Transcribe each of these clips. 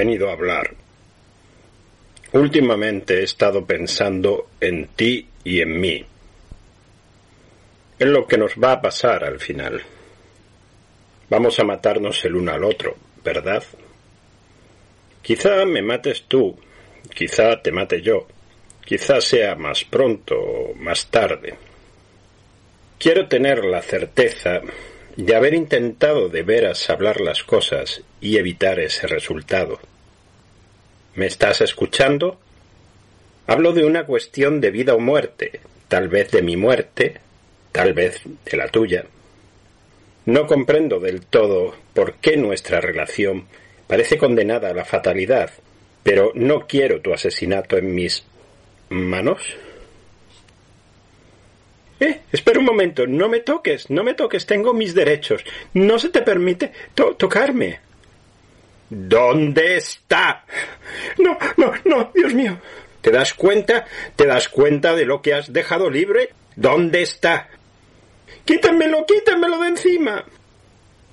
venido a hablar. Últimamente he estado pensando en ti y en mí, en lo que nos va a pasar al final. Vamos a matarnos el uno al otro, ¿verdad? Quizá me mates tú, quizá te mate yo, quizá sea más pronto o más tarde. Quiero tener la certeza de haber intentado de veras hablar las cosas y evitar ese resultado. ¿Me estás escuchando? Hablo de una cuestión de vida o muerte, tal vez de mi muerte, tal vez de la tuya. No comprendo del todo por qué nuestra relación parece condenada a la fatalidad, pero no quiero tu asesinato en mis manos. Eh, espera un momento, no me toques, no me toques, tengo mis derechos. No se te permite tocarme. ¿Dónde está? No, no, no, Dios mío. ¿Te das cuenta? ¿Te das cuenta de lo que has dejado libre? ¿Dónde está? Quítamelo, quítamelo de encima.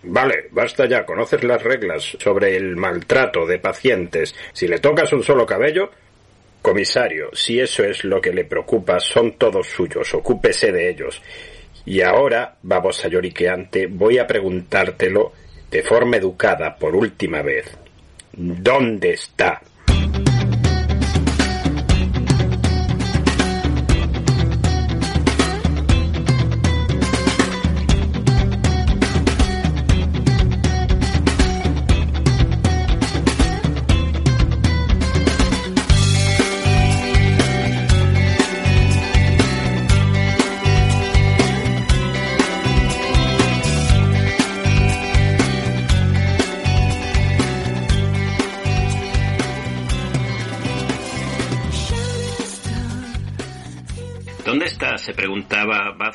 Vale, basta ya, conoces las reglas sobre el maltrato de pacientes. Si le tocas un solo cabello, comisario, si eso es lo que le preocupa, son todos suyos, ocúpese de ellos. Y ahora, babosa lloriqueante, voy a preguntártelo de forma educada por última vez. ¿Dónde está?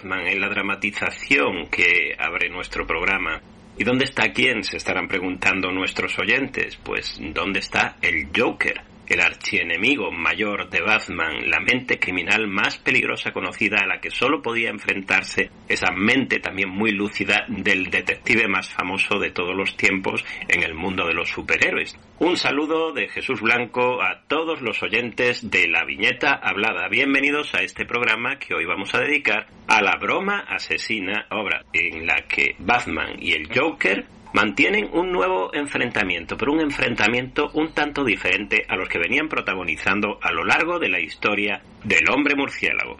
En la dramatización que abre nuestro programa. ¿Y dónde está quién? Se estarán preguntando nuestros oyentes. Pues, ¿dónde está el Joker? El archienemigo mayor de Batman, la mente criminal más peligrosa conocida a la que solo podía enfrentarse esa mente también muy lúcida del detective más famoso de todos los tiempos en el mundo de los superhéroes. Un saludo de Jesús Blanco a todos los oyentes de la viñeta hablada. Bienvenidos a este programa que hoy vamos a dedicar a la broma asesina, obra en la que Batman y el Joker mantienen un nuevo enfrentamiento, pero un enfrentamiento un tanto diferente a los que venían protagonizando a lo largo de la historia del hombre murciélago.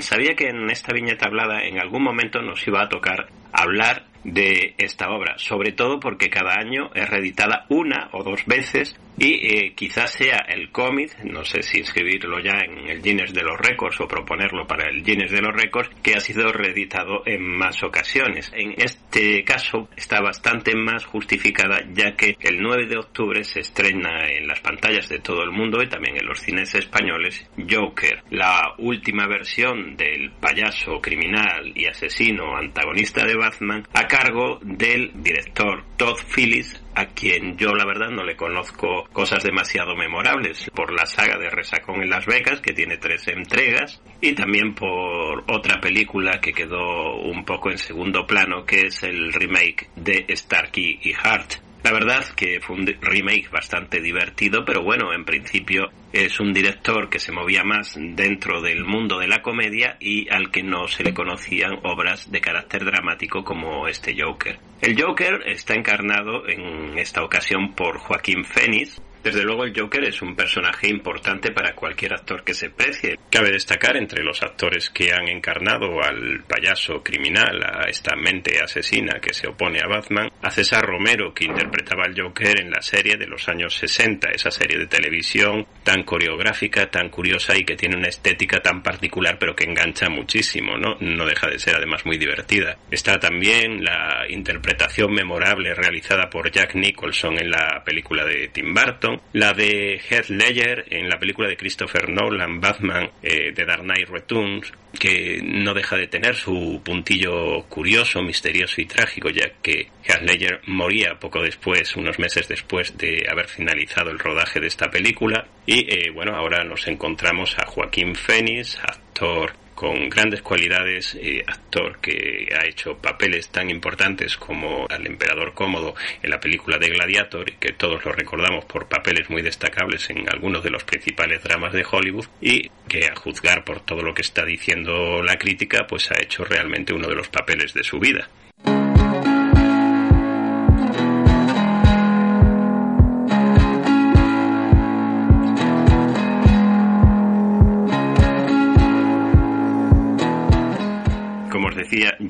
Sabía que en esta viñeta hablada en algún momento nos iba a tocar hablar de esta obra, sobre todo porque cada año es reeditada una o dos veces y eh, quizás sea el cómic, no sé si inscribirlo ya en el Guinness de los Récords o proponerlo para el Guinness de los Récords, que ha sido reeditado en más ocasiones. En este caso está bastante más justificada ya que el 9 de octubre se estrena en las pantallas de todo el mundo y también en los cines españoles Joker, la última versión del payaso criminal y asesino antagonista de Batman a cargo del director Todd Phillips a quien yo la verdad no le conozco cosas demasiado memorables. Por la saga de Resacón en Las Vegas que tiene tres entregas y también por otra película que quedó un poco en segundo plano que es el remake de Starkey y Hart la verdad que fue un remake bastante divertido, pero bueno, en principio es un director que se movía más dentro del mundo de la comedia y al que no se le conocían obras de carácter dramático como este Joker. El Joker está encarnado en esta ocasión por Joaquín Phoenix, desde luego el Joker es un personaje importante para cualquier actor que se precie. Cabe destacar entre los actores que han encarnado al payaso criminal, a esta mente asesina que se opone a Batman, a César Romero que interpretaba al Joker en la serie de los años 60, esa serie de televisión tan coreográfica, tan curiosa y que tiene una estética tan particular pero que engancha muchísimo, ¿no? No deja de ser además muy divertida. Está también la interpretación memorable realizada por Jack Nicholson en la película de Tim Burton, la de Heath Ledger en la película de Christopher Nolan, Batman, eh, de Dark Knight Returns, que no deja de tener su puntillo curioso, misterioso y trágico, ya que Heath Ledger moría poco después, unos meses después de haber finalizado el rodaje de esta película. Y eh, bueno, ahora nos encontramos a Joaquín Phoenix, actor con grandes cualidades, eh, actor que ha hecho papeles tan importantes como al emperador cómodo en la película de Gladiator y que todos lo recordamos por papeles muy destacables en algunos de los principales dramas de Hollywood y que a juzgar por todo lo que está diciendo la crítica pues ha hecho realmente uno de los papeles de su vida.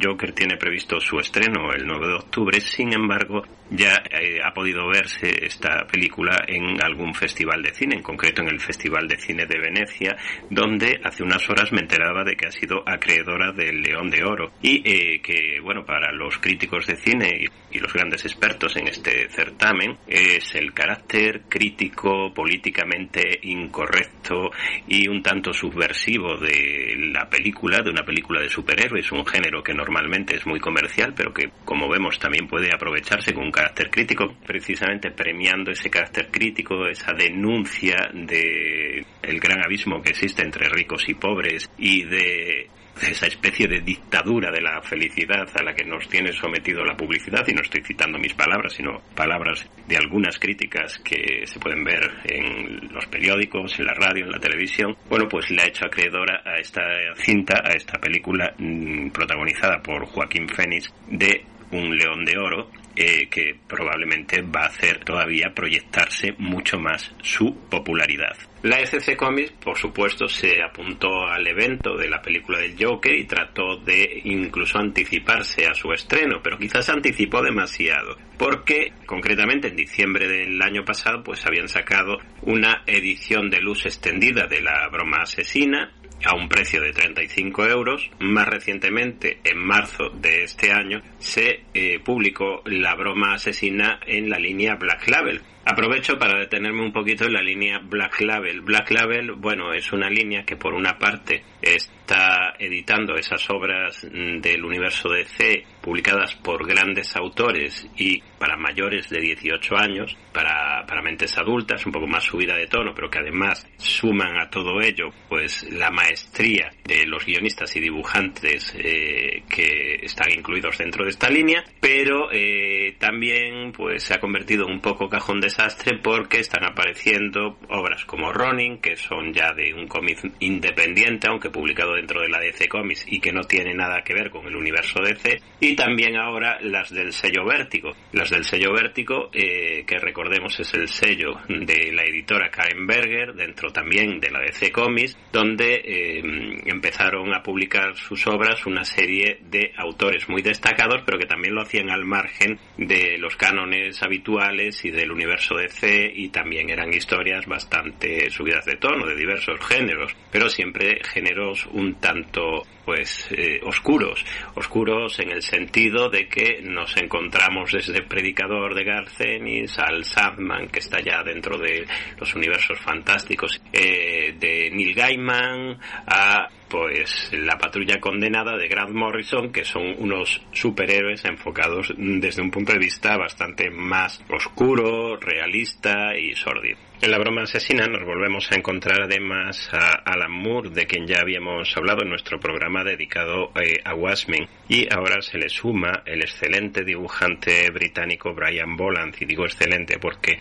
Joker tiene previsto su estreno el 9 de octubre, sin embargo, ya eh, ha podido verse esta película en algún festival de cine, en concreto en el Festival de Cine de Venecia, donde hace unas horas me enteraba de que ha sido acreedora del León de Oro y eh, que, bueno, para los críticos de cine y los grandes expertos en este certamen es el carácter crítico, políticamente incorrecto y un tanto subversivo de la película, de una película de superhéroes, un género que normalmente es muy comercial, pero que, como vemos, también puede aprovecharse con un carácter crítico, precisamente premiando ese carácter crítico, esa denuncia de el gran abismo que existe entre ricos y pobres y de esa especie de dictadura de la felicidad a la que nos tiene sometido la publicidad, y no estoy citando mis palabras, sino palabras de algunas críticas que se pueden ver en los periódicos, en la radio, en la televisión, bueno, pues le ha hecho acreedora a esta cinta, a esta película mm, protagonizada por Joaquín Fénix de Un León de Oro, eh, que probablemente va a hacer todavía proyectarse mucho más su popularidad. La ECC Comics, por supuesto, se apuntó al evento de la película del Joker y trató de incluso anticiparse a su estreno, pero quizás anticipó demasiado, porque concretamente en diciembre del año pasado pues habían sacado una edición de luz extendida de la broma asesina a un precio de 35 euros. Más recientemente, en marzo de este año, se eh, publicó la broma asesina en la línea Black Label, Aprovecho para detenerme un poquito en la línea Black Label. Black Label, bueno, es una línea que por una parte está editando esas obras mm, del universo DC publicadas por grandes autores y para mayores de 18 años, para, para mentes adultas, un poco más subida de tono, pero que además suman a todo ello pues la maestría de los guionistas y dibujantes eh, que están incluidos dentro de esta línea, pero eh, también pues se ha convertido un poco cajón de desastre porque están apareciendo obras como Ronin, que son ya de un cómic independiente, aunque publicado dentro de la DC Comics y que no tiene nada que ver con el universo DC, y también ahora las del sello Vértigo. Las del sello Vértigo, eh, que recordemos es el sello de la editora Karen Berger, dentro también de la DC Comics, donde eh, empezaron a publicar sus obras una serie de autores muy destacados, pero que también lo hacían al margen de los cánones habituales y del universo DC y también eran historias bastante subidas de tono, de diversos géneros, pero siempre géneros un tanto pues eh, oscuros, oscuros en el sentido de que nos encontramos desde Predicador de Garcenis al Sandman que está ya dentro de los universos fantásticos eh, de Neil Gaiman a pues la patrulla condenada de Grant Morrison que son unos superhéroes enfocados desde un punto de vista bastante más oscuro, realista y sórdido. En la broma asesina nos volvemos a encontrar además a Alan Moore, de quien ya habíamos hablado en nuestro programa dedicado eh, a Wasming, y ahora se le suma el excelente dibujante británico Brian Boland, y digo excelente porque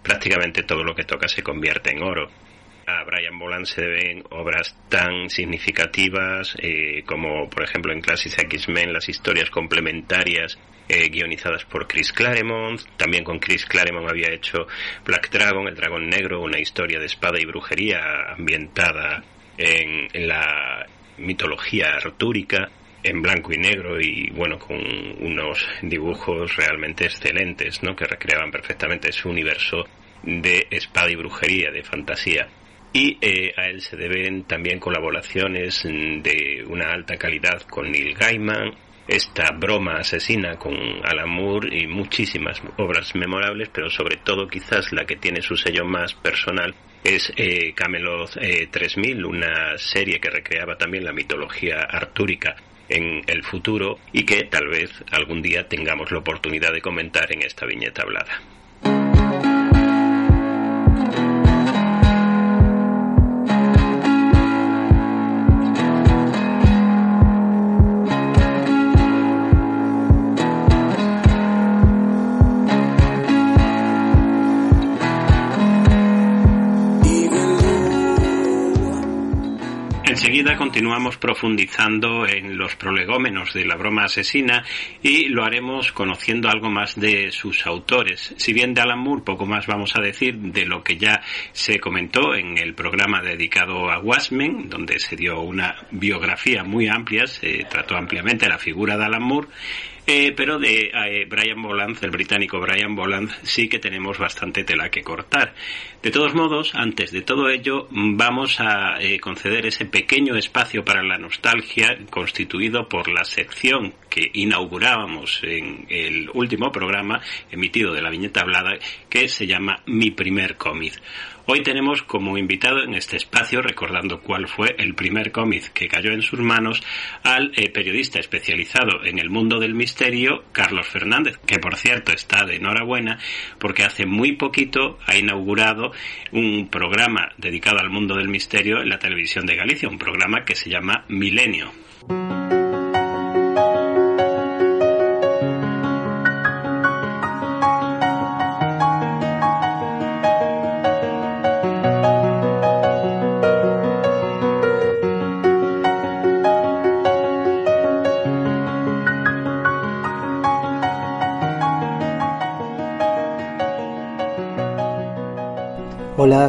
prácticamente todo lo que toca se convierte en oro a Brian Boland se deben obras tan significativas eh, como por ejemplo en Classics X-Men las historias complementarias eh, guionizadas por Chris Claremont. También con Chris Claremont había hecho Black Dragon, el dragón negro, una historia de espada y brujería ambientada en, la mitología artúrica en blanco y negro y bueno con unos dibujos realmente excelentes ¿no? que recreaban perfectamente su universo de espada y brujería de fantasía y eh, a él se deben también colaboraciones de una alta calidad con Neil Gaiman esta broma asesina con Alan Moore y muchísimas obras memorables, pero sobre todo quizás la que tiene su sello más personal es eh, Camelot 3000, eh, una serie que recreaba también la mitología artúrica en el futuro y que tal vez algún día tengamos la oportunidad de comentar en esta viñeta hablada. Continuamos profundizando en los prolegómenos de la broma asesina y lo haremos conociendo algo más de sus autores. Si bien de Alan Moore poco más vamos a decir de lo que ya se comentó en el programa dedicado a Wasman, donde se dio una biografía muy amplia, se trató ampliamente la figura de Alan Moore eh, pero de eh, Brian Boland, el británico Brian Boland, sí que tenemos bastante tela que cortar. De todos modos, antes de todo ello, vamos a eh, conceder ese pequeño espacio para la nostalgia constituido por la sección que inaugurábamos en el último programa emitido de la viñeta hablada, que se llama Mi primer cómic. Hoy tenemos como invitado en este espacio, recordando cuál fue el primer cómic que cayó en sus manos, al eh, periodista especializado en el mundo del misterio, Carlos Fernández, que por cierto está de enhorabuena porque hace muy poquito ha inaugurado un programa dedicado al mundo del misterio en la televisión de Galicia, un programa que se llama Milenio.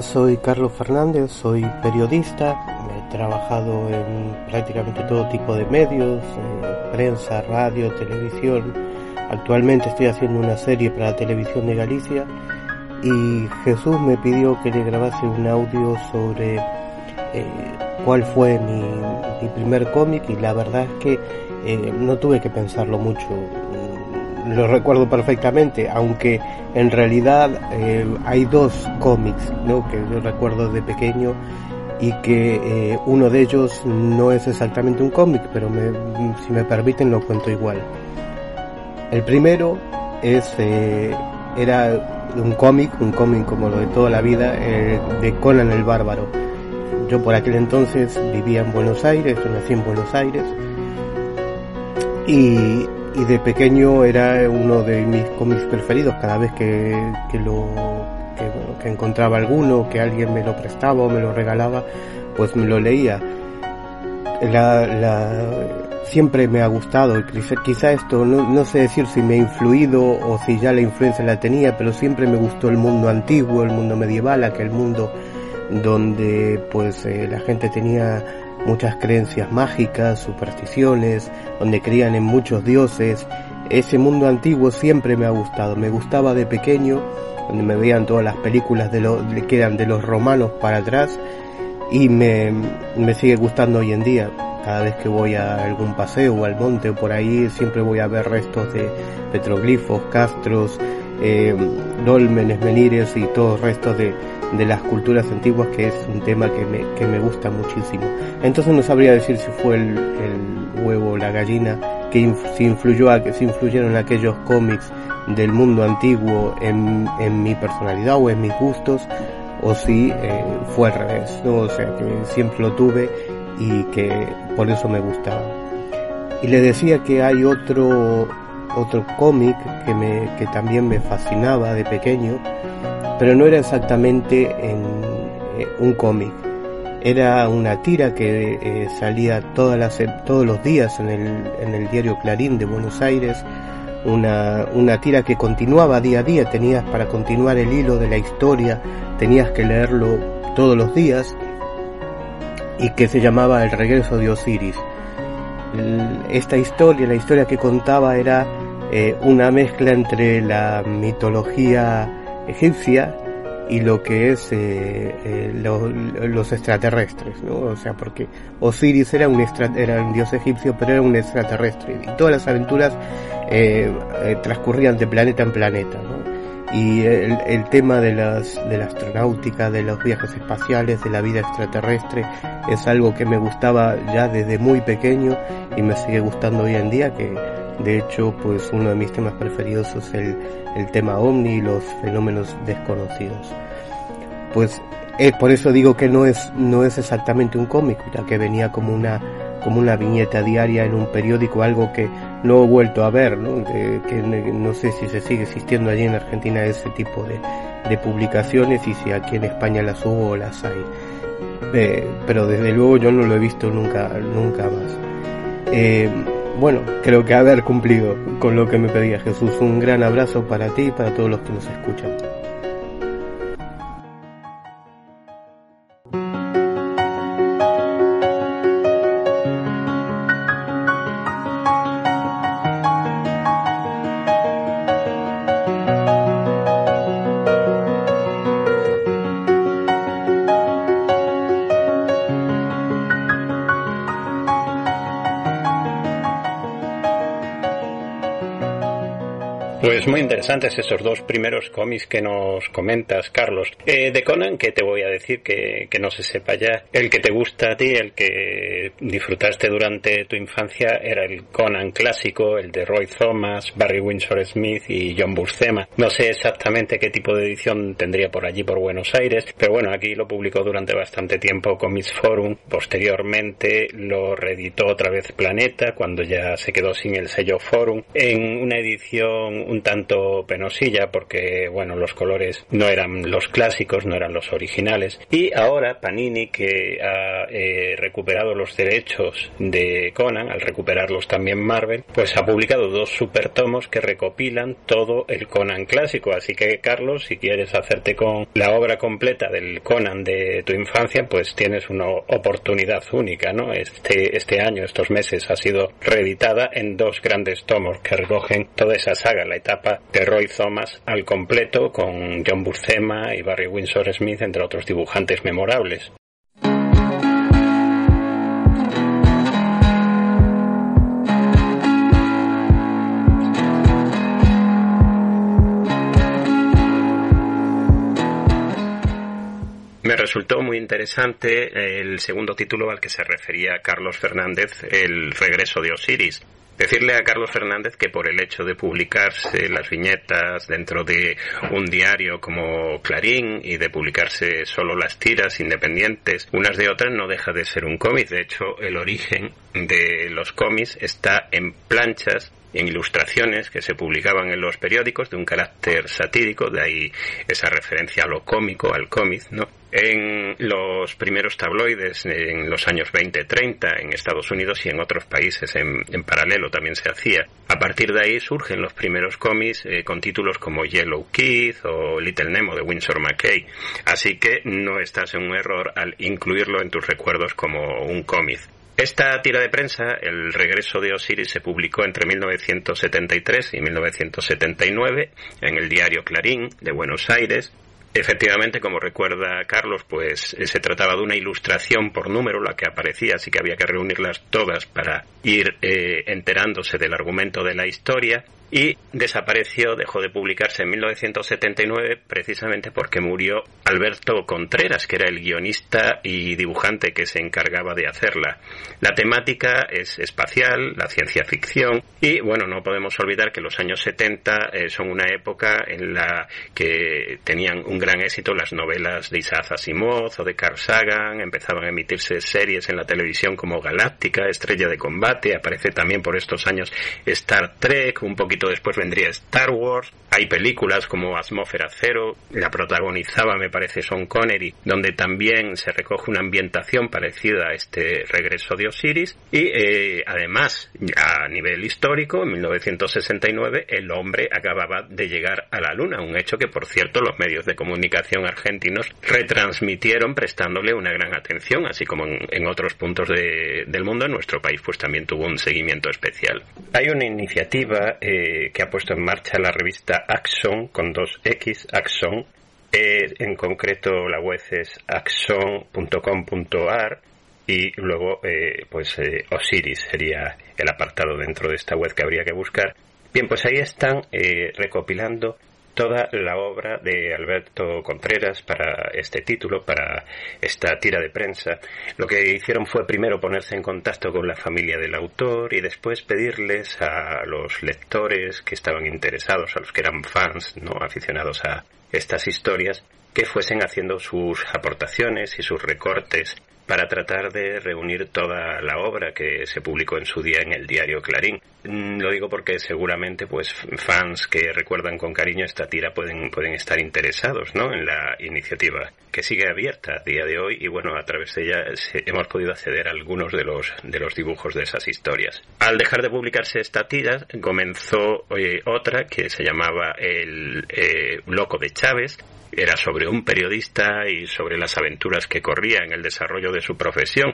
Soy Carlos Fernández, soy periodista, he trabajado en prácticamente todo tipo de medios, prensa, radio, televisión. Actualmente estoy haciendo una serie para la televisión de Galicia y Jesús me pidió que le grabase un audio sobre eh, cuál fue mi, primer cómic y la verdad es que eh, no tuve que pensarlo mucho lo recuerdo perfectamente, aunque en realidad eh, hay dos cómics ¿no? que yo recuerdo de pequeño y que eh, uno de ellos no es exactamente un cómic, pero si me permiten lo cuento igual. El primero es eh, era un cómic, un cómic como lo de toda la vida, de Conan el Bárbaro. Yo por aquel entonces vivía en Buenos Aires, yo nací en Buenos Aires y y de pequeño era uno de mis cómics preferidos. Cada vez que, lo que, encontraba alguno que alguien me lo prestaba o me lo regalaba pues me lo leía. La, siempre me ha gustado. Quizá esto no, no, sé decir si me ha influido o si ya la influencia la tenía pero siempre me gustó el mundo antiguo el mundo medieval aquel mundo donde pues eh, la gente tenía muchas creencias mágicas, supersticiones, donde creían en muchos dioses. Ese mundo antiguo siempre me ha gustado, me gustaba de pequeño, donde me veían todas las películas de lo, que eran de los romanos para atrás y me, me sigue gustando hoy en día. Cada vez que voy a algún paseo o al monte o por ahí siempre voy a ver restos de petroglifos, castros, eh, dólmenes, menires y todos restos de, de las culturas antiguas, que es un tema que me, que me gusta muchísimo. Entonces no sabría decir si fue el, el huevo o la gallina que si influyó a, si influyeron aquellos cómics del mundo antiguo en, en mi personalidad o en mis gustos o si eh, fue al revés, o sea que siempre lo tuve y que por eso me gustaba. Y le decía que hay otro otro cómic que me que también me fascinaba de pequeño pero no era exactamente en eh, un cómic. Era una tira que eh, salía todas las, todos los días en el, en el diario Clarín de Buenos Aires, una, una tira que continuaba día a día, tenías para continuar el hilo de la historia, tenías que leerlo todos los días, y que se llamaba El regreso de Osiris. Esta historia, la historia que contaba era eh, una mezcla entre la mitología egipcia y lo que es eh, eh, los extraterrestres, ¿no? O sea, porque Osiris era un, era un dios egipcio, pero era un extraterrestre y todas las aventuras eh, transcurrían de planeta en planeta, ¿no? Y el, el, tema de, las, de la astronáutica, de los viajes espaciales, de la vida extraterrestre, es algo que me gustaba ya desde muy pequeño y me sigue gustando hoy en día, que de hecho, pues uno de mis temas preferidos es el, el tema ovni y los fenómenos desconocidos. Pues eh, por eso digo que no es, no es exactamente un cómic, ya que venía como una, como una viñeta diaria en un periódico, algo que no he vuelto a ver, ¿no? que no sé si se sigue existiendo allí en Argentina ese tipo de, de publicaciones y si aquí en España las hubo o las hay. Eh, pero desde luego yo no lo he visto nunca, nunca más. Eh, bueno, creo que haber cumplido con lo que me pedía Jesús. Un gran abrazo para ti y para todos los que nos escuchan. Interesantes esos dos primeros cómics que nos comentas, Carlos. Eh, de Conan, que te voy a decir que, que no se sepa ya. El que te gusta a ti, el que disfrutaste durante tu infancia, era el Conan clásico, el de Roy Thomas, Barry Windsor Smith y John Buscema. No sé exactamente qué tipo de edición tendría por allí, por Buenos Aires, pero bueno, aquí lo publicó durante bastante tiempo Comics Forum. Posteriormente lo reeditó otra vez Planeta, cuando ya se quedó sin el sello Forum, en una edición un tanto penosilla porque, bueno, los colores no eran los clásicos, no eran los originales. Y ahora Panini, que ha eh, recuperado los derechos de Conan, al recuperarlos también Marvel, pues ha publicado dos super tomos que recopilan todo el Conan clásico. Así que, Carlos, si quieres hacerte con la obra completa del Conan de tu infancia, pues tienes una oportunidad única, ¿no? Este, este año, estos meses, ha sido reeditada en dos grandes tomos que recogen toda esa saga, la etapa de Roy Thomas al completo con John Buscema y Barry Windsor Smith, entre otros dibujantes memorables. Me resultó muy interesante el segundo título al que se refería Carlos Fernández, El regreso de Osiris, Decirle a Carlos Fernández que por el hecho de publicarse las viñetas dentro de un diario como Clarín y de publicarse solo las tiras independientes unas de otras no deja de ser un cómic. De hecho, el origen de los cómics está en planchas en ilustraciones que se publicaban en los periódicos de un carácter satírico, de ahí esa referencia a lo cómico, al cómic, ¿no? En los primeros tabloides en los años 20-30 en Estados Unidos y en otros países en, paralelo también se hacía. A partir de ahí surgen los primeros cómics eh, con títulos como Yellow Kid o Little Nemo de Winsor McKay. Así que no estás en un error al incluirlo en tus recuerdos como un cómic. Esta tira de prensa, El regreso de Osiris, se publicó entre 1973 y 1979 en el diario Clarín de Buenos Aires. Efectivamente, como recuerda Carlos, pues eh, se trataba de una ilustración por número, la que aparecía, así que había que reunirlas todas para ir eh, enterándose del argumento de la historia y desapareció, dejó de publicarse en 1979 precisamente porque murió Alberto Contreras, que era el guionista y dibujante que se encargaba de hacerla. La temática es espacial, la ciencia ficción y bueno, no podemos olvidar que los años 70 eh, son una época en la que tenían un gran éxito las novelas de Isaac Asimov o de Carl Sagan, empezaban a emitirse series en la televisión como Galáctica, Estrella de Combate, aparece también por estos años Star Trek, un poquito después vendría Star Wars. Hay películas como Atmósfera Cero, la protagonizaba, me parece, Sean Connery, donde también se recoge una ambientación parecida a este regreso de Osiris. Y eh, además, a nivel histórico, en 1969, el hombre acababa de llegar a la Luna, un hecho que, por cierto, los medios de comunicación argentinos retransmitieron prestándole una gran atención, así como en, otros puntos del mundo, en nuestro país pues también tuvo un seguimiento especial. Hay una iniciativa eh, que ha puesto en marcha la revista Axon, con dos X, Axon, Eh, en concreto la web es axon.com.ar y luego eh, pues eh, Osiris sería el apartado dentro de esta web que habría que buscar. Bien, pues ahí están recopilando toda la obra de Alberto Contreras para este título, para esta tira de prensa. Lo que hicieron fue primero ponerse en contacto con la familia del autor y después pedirles a los lectores que estaban interesados, a los que eran fans, no aficionados a estas historias, que fuesen haciendo sus aportaciones y sus recortes para tratar de reunir toda la obra que se publicó en su día en el diario Clarín. Mm, lo digo porque seguramente pues fans que recuerdan con cariño esta tira pueden, pueden estar interesados ¿no? en la iniciativa que sigue abierta a día de hoy y bueno a través de ella hemos podido acceder a algunos de los de los dibujos de esas historias. Al dejar de publicarse esta tira comenzó eh, otra que se llamaba El eh, Loco de Chávez era sobre un periodista y sobre las aventuras que corría en el desarrollo de su profesión.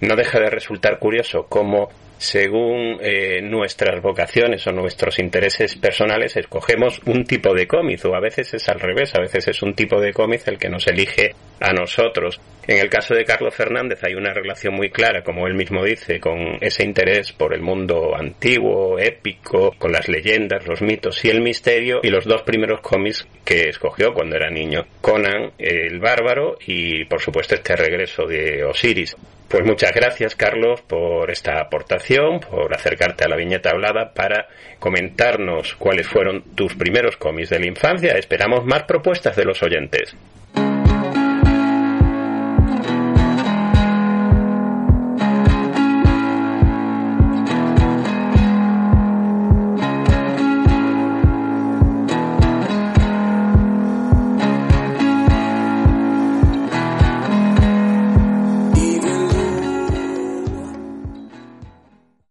No deja de resultar curioso cómo según eh, nuestras vocaciones o nuestros intereses personales, escogemos un tipo de cómic, o a veces es al revés, a veces es un tipo de cómic el que nos elige a nosotros. En el caso de Carlos Fernández hay una relación muy clara, como él mismo dice, con ese interés por el mundo antiguo, épico, con las leyendas, los mitos y el misterio, y los dos primeros cómics que escogió cuando era niño, Conan, el bárbaro y por supuesto este regreso de Osiris. Pues muchas gracias, Carlos, por esta aportación, por acercarte a la viñeta hablada para comentarnos cuáles fueron tus primeros cómics de la infancia. Esperamos más propuestas de los oyentes.